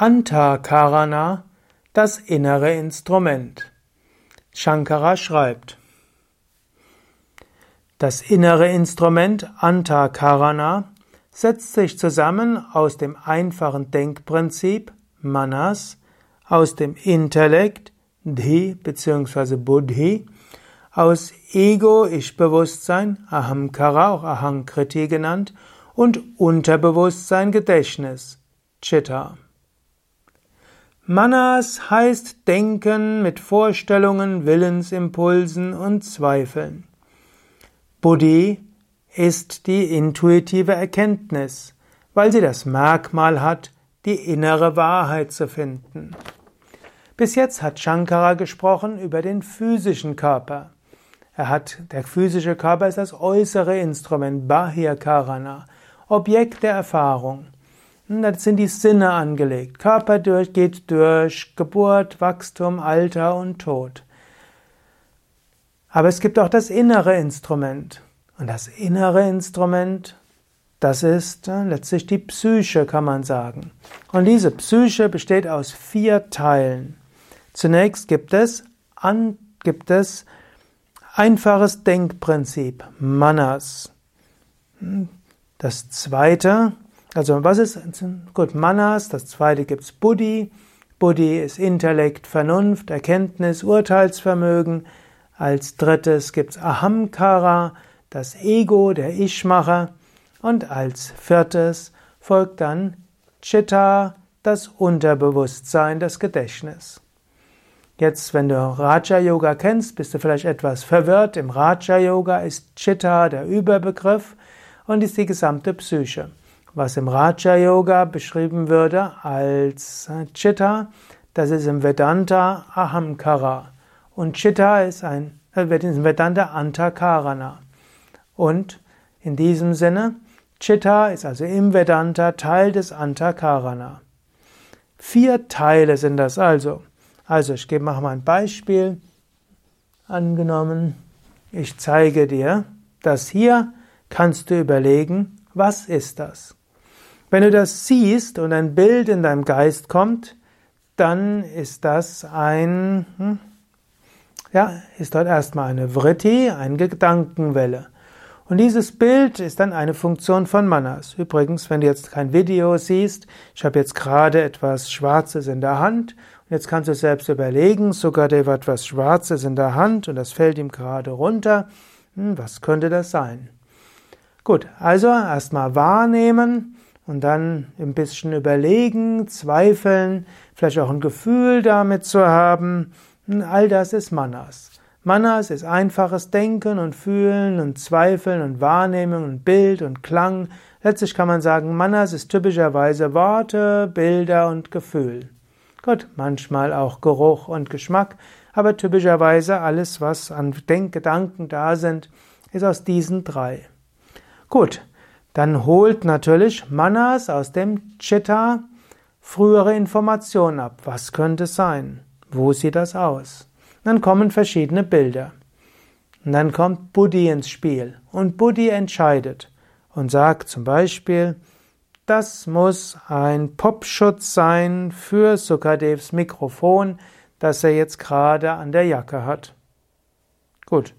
Antakarana, das innere Instrument. Shankara schreibt, das innere Instrument Antakarana setzt sich zusammen aus dem einfachen Denkprinzip Manas, aus dem Intellekt Dhi bzw. Buddhi, aus Ego, Ich-Bewusstsein, Ahamkara, auch Ahankriti genannt, und Unterbewusstsein, Gedächtnis, Chitta. Manas heißt Denken mit Vorstellungen, Willensimpulsen und Zweifeln. Buddhi ist die intuitive Erkenntnis, weil sie das Merkmal hat, die innere Wahrheit zu finden. Bis jetzt hat Shankara gesprochen über den physischen Körper. Er hat, der physische Körper ist das äußere Instrument, Bahya Karana, Objekt der Erfahrung. Da sind die Sinne angelegt. Körper durch, geht durch Geburt, Wachstum, Alter und Tod. Aber es gibt auch das innere Instrument. Und das innere Instrument, das ist äh, letztlich die Psyche, kann man sagen. Und diese Psyche besteht aus vier Teilen. Zunächst gibt es, an, gibt es einfaches Denkprinzip, Manas. Hm, das zweite also was ist gut Manas? Das zweite gibt's Buddhi. Buddhi ist Intellekt, Vernunft, Erkenntnis, Urteilsvermögen. Als drittes gibt's Ahamkara, das Ego, der Ich-Macher. Und als viertes folgt dann Chitta, das Unterbewusstsein, das Gedächtnis. Jetzt, wenn du Raja Yoga kennst, bist du vielleicht etwas verwirrt. Im Raja Yoga ist Chitta der Überbegriff und ist die gesamte Psyche was im Raja Yoga beschrieben würde als Chitta, das ist im Vedanta Ahamkara. Und Chitta ist ein, äh, wird im Vedanta Antakarana. Und in diesem Sinne, Chitta ist also im Vedanta Teil des Antakarana. Vier Teile sind das also. Also ich gebe mal ein Beispiel. Angenommen, ich zeige dir das hier, kannst du überlegen, was ist das? Wenn du das siehst und ein Bild in deinem Geist kommt, dann ist das ein, hm, ja, ist dort erstmal eine Vritti, eine Gedankenwelle. Und dieses Bild ist dann eine Funktion von Manas. Übrigens, wenn du jetzt kein Video siehst, ich habe jetzt gerade etwas Schwarzes in der Hand und jetzt kannst du selbst überlegen, sogar der hat etwas Schwarzes in der Hand und das fällt ihm gerade runter. Hm, was könnte das sein? Gut, also erstmal wahrnehmen und dann ein bisschen überlegen, zweifeln, vielleicht auch ein Gefühl damit zu haben. All das ist Manas. Manas ist einfaches Denken und Fühlen und Zweifeln und Wahrnehmung und Bild und Klang. Letztlich kann man sagen, Manas ist typischerweise Worte, Bilder und Gefühl. Gut, manchmal auch Geruch und Geschmack, aber typischerweise alles, was an Denkgedanken da sind, ist aus diesen drei. Gut, dann holt natürlich Manas aus dem Chitta frühere Informationen ab. Was könnte es sein? Wo sieht das aus? Dann kommen verschiedene Bilder. Und dann kommt Buddhi ins Spiel. Und Buddhi entscheidet und sagt zum Beispiel, das muss ein Popschutz sein für Sukadevs Mikrofon, das er jetzt gerade an der Jacke hat. Gut.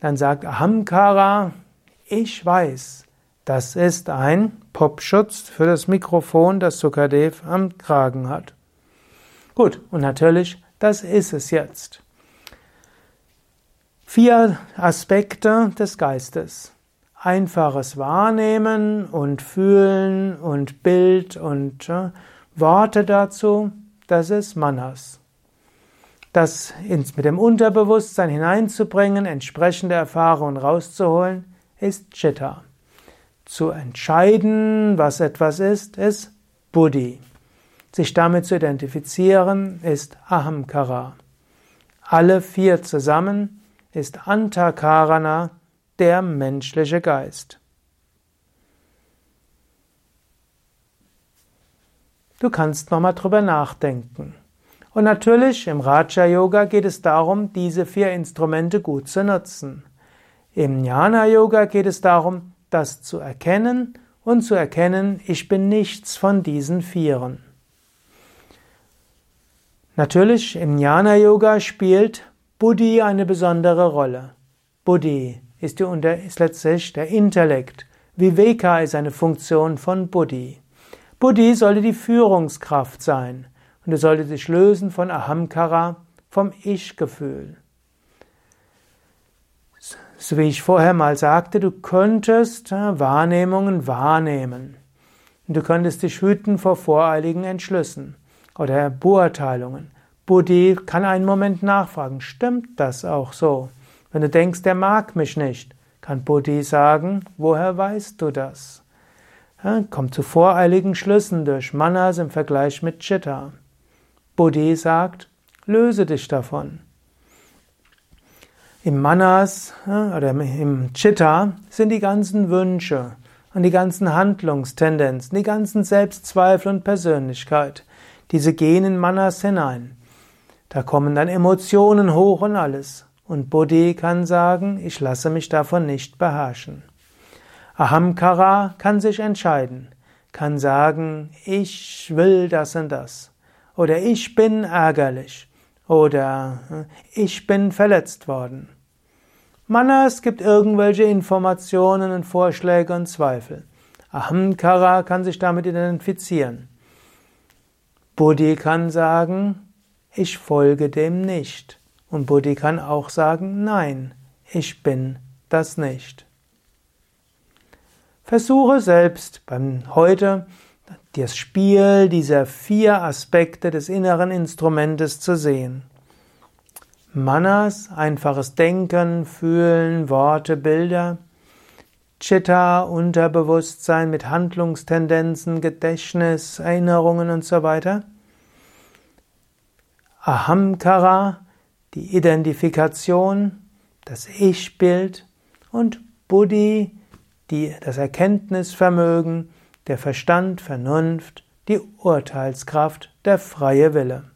Dann sagt Ahamkara, ich weiß, das ist ein Popschutz für das Mikrofon, das Sukadev am Kragen hat. Gut, und natürlich, das ist es jetzt. Vier Aspekte des Geistes. Einfaches Wahrnehmen und Fühlen und Bild und äh, Worte dazu, das ist Manas. Das ins, mit dem Unterbewusstsein hineinzubringen, entsprechende Erfahrungen rauszuholen, ist Chitta. Zu entscheiden, was etwas ist, ist Buddhi. Sich damit zu identifizieren, ist Ahamkara. Alle vier zusammen ist Antakarana, der menschliche Geist. Du kannst nochmal drüber nachdenken. Und natürlich im Raja Yoga geht es darum, diese vier Instrumente gut zu nutzen. Im Jnana Yoga geht es darum, das zu erkennen und zu erkennen, ich bin nichts von diesen Vieren. Natürlich, im Jnana Yoga spielt Buddhi eine besondere Rolle. Buddhi ist, ist letztlich der Intellekt. Viveka ist eine Funktion von Buddhi. Buddhi sollte die Führungskraft sein und es sollte sich lösen von Ahamkara, vom Ich-Gefühl. So wie ich vorher mal sagte, du könntest äh, Wahrnehmungen wahrnehmen. Du könntest dich hüten vor voreiligen Entschlüssen oder Beurteilungen. Buddhi kann einen Moment nachfragen, stimmt das auch so? Wenn du denkst, der mag mich nicht, kann Buddhi sagen, woher weißt du das? Ja, kommt zu voreiligen Schlüssen durch Manas im Vergleich mit Chitta. Buddhi sagt, löse dich davon. Im Manas oder im Chitta sind die ganzen Wünsche und die ganzen Handlungstendenzen, die ganzen Selbstzweifel und Persönlichkeit. Diese gehen in Manas hinein. Da kommen dann Emotionen hoch und alles. Und Bodhi kann sagen, ich lasse mich davon nicht beherrschen. Ahamkara kann sich entscheiden, kann sagen, ich will das und das. Oder ich bin ärgerlich. Oder ich bin verletzt worden. Manas gibt irgendwelche Informationen und Vorschläge und Zweifel. Ahamkara kann sich damit identifizieren. Buddhi kann sagen, ich folge dem nicht. Und Buddhi kann auch sagen, nein, ich bin das nicht. Versuche selbst beim heute das Spiel dieser vier Aspekte des inneren Instrumentes zu sehen. Manas, einfaches Denken, Fühlen, Worte, Bilder. Chitta, Unterbewusstsein mit Handlungstendenzen, Gedächtnis, Erinnerungen und so weiter. Ahamkara, die Identifikation, das Ich-Bild und Buddhi, die, das Erkenntnisvermögen, der Verstand, Vernunft, die Urteilskraft, der freie Wille.